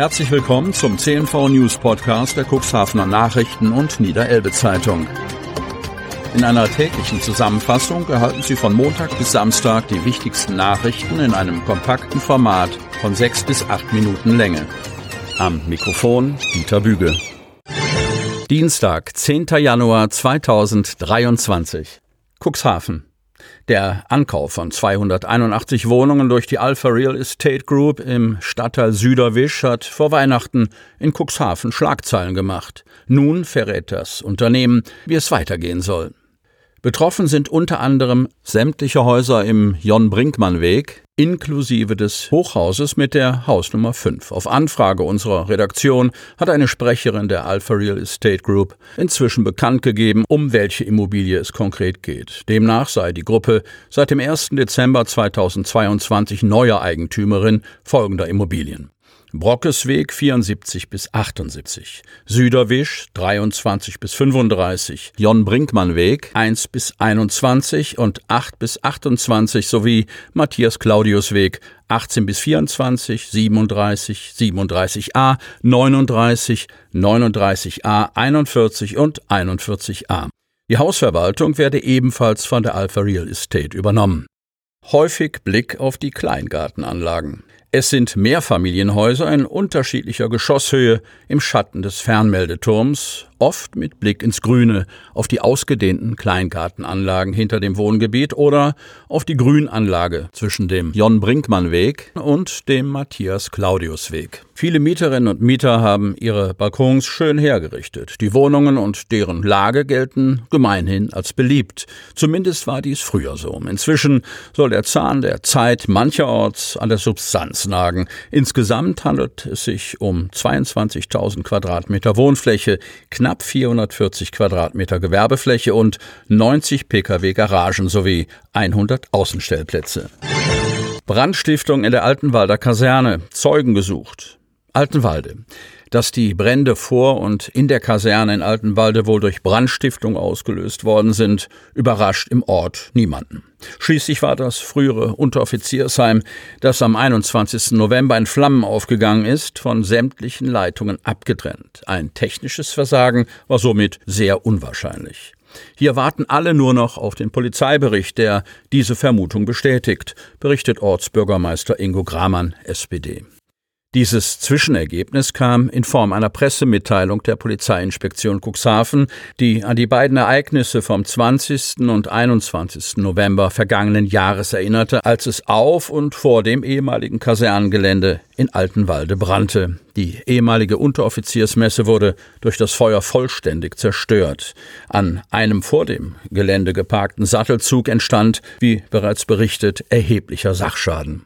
Herzlich willkommen zum CNV News Podcast der Cuxhavener Nachrichten und Niederelbe Zeitung. In einer täglichen Zusammenfassung erhalten Sie von Montag bis Samstag die wichtigsten Nachrichten in einem kompakten Format von sechs bis acht Minuten Länge. Am Mikrofon Dieter Büge. Dienstag, 10. Januar 2023. Cuxhaven. Der Ankauf von 281 Wohnungen durch die Alpha Real Estate Group im Stadtteil Süderwisch hat vor Weihnachten in Cuxhaven Schlagzeilen gemacht. Nun verrät das Unternehmen, wie es weitergehen soll. Betroffen sind unter anderem sämtliche Häuser im Jon-Brinkmann-Weg, inklusive des Hochhauses mit der Hausnummer 5. Auf Anfrage unserer Redaktion hat eine Sprecherin der Alpha Real Estate Group inzwischen bekannt gegeben, um welche Immobilie es konkret geht. Demnach sei die Gruppe seit dem 1. Dezember 2022 neue Eigentümerin folgender Immobilien. Brockesweg 74 bis 78, Süderwisch 23 bis 35, Jon Brinkmann Weg 1 bis 21 und 8 bis 28 sowie Matthias Claudius Weg 18 bis 24, 37, 37a, 39, 39a, 41 und 41a. Die Hausverwaltung werde ebenfalls von der Alpha Real Estate übernommen. Häufig Blick auf die Kleingartenanlagen. Es sind Mehrfamilienhäuser in unterschiedlicher Geschosshöhe im Schatten des Fernmeldeturms, oft mit Blick ins Grüne, auf die ausgedehnten Kleingartenanlagen hinter dem Wohngebiet oder auf die Grünanlage zwischen dem Jon-Brinkmann-Weg und dem Matthias-Claudius-Weg. Viele Mieterinnen und Mieter haben ihre Balkons schön hergerichtet. Die Wohnungen und deren Lage gelten gemeinhin als beliebt. Zumindest war dies früher so. Inzwischen soll der Zahn der Zeit mancherorts an der Substanz nagen. Insgesamt handelt es sich um 22.000 Quadratmeter Wohnfläche, knapp 440 Quadratmeter Gewerbefläche und 90 Pkw Garagen sowie 100 Außenstellplätze. Brandstiftung in der Altenwalder Kaserne. Zeugen gesucht. Altenwalde. Dass die Brände vor und in der Kaserne in Altenwalde wohl durch Brandstiftung ausgelöst worden sind, überrascht im Ort niemanden. Schließlich war das frühere Unteroffiziersheim, das am 21. November in Flammen aufgegangen ist, von sämtlichen Leitungen abgetrennt. Ein technisches Versagen war somit sehr unwahrscheinlich. Hier warten alle nur noch auf den Polizeibericht, der diese Vermutung bestätigt, berichtet Ortsbürgermeister Ingo Gramann, SPD. Dieses Zwischenergebnis kam in Form einer Pressemitteilung der Polizeiinspektion Cuxhaven, die an die beiden Ereignisse vom 20. und 21. November vergangenen Jahres erinnerte, als es auf und vor dem ehemaligen Kasernengelände in Altenwalde brannte. Die ehemalige Unteroffiziersmesse wurde durch das Feuer vollständig zerstört. An einem vor dem Gelände geparkten Sattelzug entstand, wie bereits berichtet, erheblicher Sachschaden.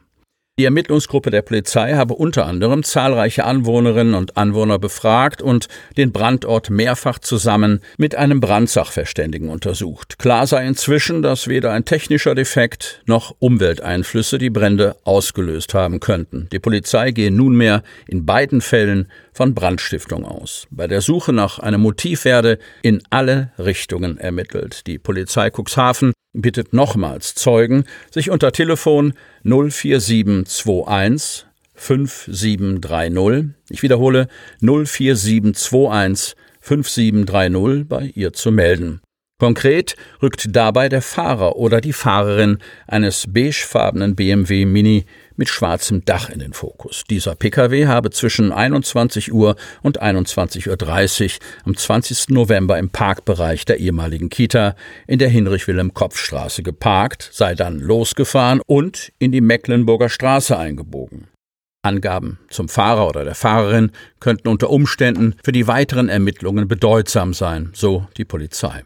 Die Ermittlungsgruppe der Polizei habe unter anderem zahlreiche Anwohnerinnen und Anwohner befragt und den Brandort mehrfach zusammen mit einem Brandsachverständigen untersucht. Klar sei inzwischen, dass weder ein technischer Defekt noch Umwelteinflüsse die Brände ausgelöst haben könnten. Die Polizei gehe nunmehr in beiden Fällen von Brandstiftung aus. Bei der Suche nach einem Motiv werde in alle Richtungen ermittelt. Die Polizei Cuxhaven bittet nochmals Zeugen, sich unter Telefon 04721 5730, ich wiederhole 04721 5730 bei ihr zu melden. Konkret rückt dabei der Fahrer oder die Fahrerin eines beigefarbenen BMW Mini mit schwarzem Dach in den Fokus. Dieser Pkw habe zwischen 21 Uhr und 21.30 Uhr am 20. November im Parkbereich der ehemaligen Kita in der Hinrich-Wilhelm-Kopf-Straße geparkt, sei dann losgefahren und in die Mecklenburger Straße eingebogen. Angaben zum Fahrer oder der Fahrerin könnten unter Umständen für die weiteren Ermittlungen bedeutsam sein, so die Polizei.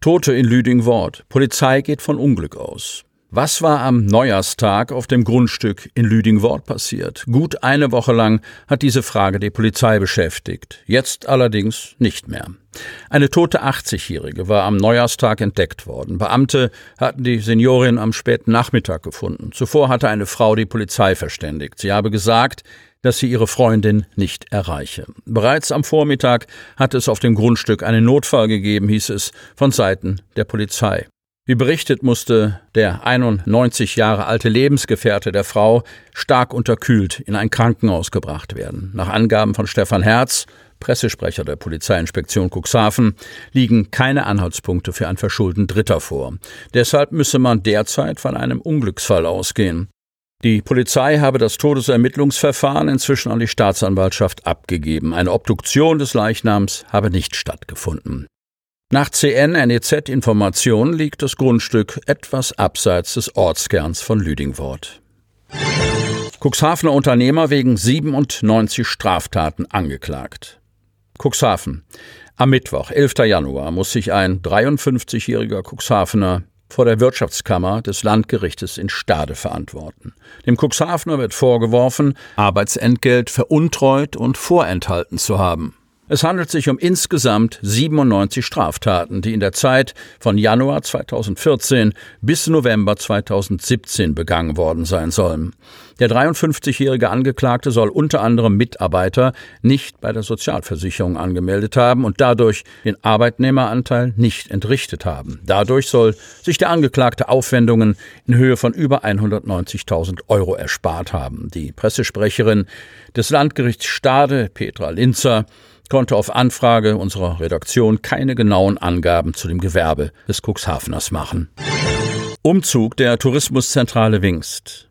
Tote in Lüding-Wort. Polizei geht von Unglück aus. Was war am Neujahrstag auf dem Grundstück in Lüding-Wort passiert? Gut eine Woche lang hat diese Frage die Polizei beschäftigt. Jetzt allerdings nicht mehr. Eine tote 80-Jährige war am Neujahrstag entdeckt worden. Beamte hatten die Seniorin am späten Nachmittag gefunden. Zuvor hatte eine Frau die Polizei verständigt. Sie habe gesagt, dass sie ihre Freundin nicht erreiche. Bereits am Vormittag hatte es auf dem Grundstück einen Notfall gegeben, hieß es von Seiten der Polizei. Wie berichtet, musste der 91 Jahre alte Lebensgefährte der Frau stark unterkühlt in ein Krankenhaus gebracht werden. Nach Angaben von Stefan Herz, Pressesprecher der Polizeiinspektion Cuxhaven, liegen keine Anhaltspunkte für ein Verschulden Dritter vor. Deshalb müsse man derzeit von einem Unglücksfall ausgehen. Die Polizei habe das Todesermittlungsverfahren inzwischen an die Staatsanwaltschaft abgegeben. Eine Obduktion des Leichnams habe nicht stattgefunden. Nach CN-NEZ-Informationen liegt das Grundstück etwas abseits des Ortskerns von Lüdingwort. Cuxhavener Unternehmer wegen 97 Straftaten angeklagt. Cuxhaven. Am Mittwoch, 11. Januar, muss sich ein 53-jähriger Cuxhavener vor der Wirtschaftskammer des Landgerichtes in Stade verantworten. Dem Cuxhavener wird vorgeworfen, Arbeitsentgelt veruntreut und vorenthalten zu haben. Es handelt sich um insgesamt 97 Straftaten, die in der Zeit von Januar 2014 bis November 2017 begangen worden sein sollen. Der 53-jährige Angeklagte soll unter anderem Mitarbeiter nicht bei der Sozialversicherung angemeldet haben und dadurch den Arbeitnehmeranteil nicht entrichtet haben. Dadurch soll sich der Angeklagte Aufwendungen in Höhe von über 190.000 Euro erspart haben. Die Pressesprecherin des Landgerichts Stade, Petra Linzer, konnte auf Anfrage unserer Redaktion keine genauen Angaben zu dem Gewerbe des Cuxhaveners machen. Umzug der Tourismuszentrale Wingst.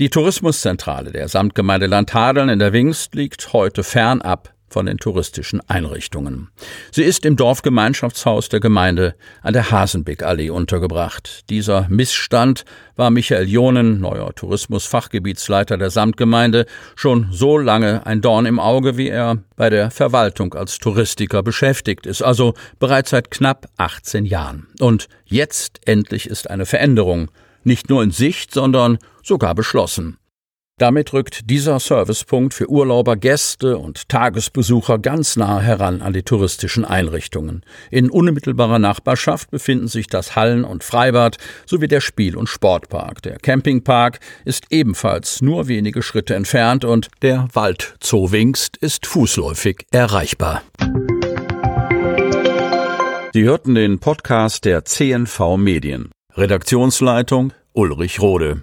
Die Tourismuszentrale der Samtgemeinde Landhadeln in der Wingst liegt heute fernab von den touristischen Einrichtungen. Sie ist im Dorfgemeinschaftshaus der Gemeinde an der Hasenbeck-Allee untergebracht. Dieser Missstand war Michael Jonen, neuer Tourismusfachgebietsleiter der Samtgemeinde, schon so lange ein Dorn im Auge, wie er bei der Verwaltung als Touristiker beschäftigt ist, also bereits seit knapp 18 Jahren. Und jetzt endlich ist eine Veränderung nicht nur in Sicht, sondern sogar beschlossen. Damit rückt dieser Servicepunkt für Urlauber, Gäste und Tagesbesucher ganz nah heran an die touristischen Einrichtungen. In unmittelbarer Nachbarschaft befinden sich das Hallen- und Freibad sowie der Spiel- und Sportpark. Der Campingpark ist ebenfalls nur wenige Schritte entfernt und der Waldzoo Wingst ist fußläufig erreichbar. Sie hörten den Podcast der CNV Medien. Redaktionsleitung Ulrich Rode.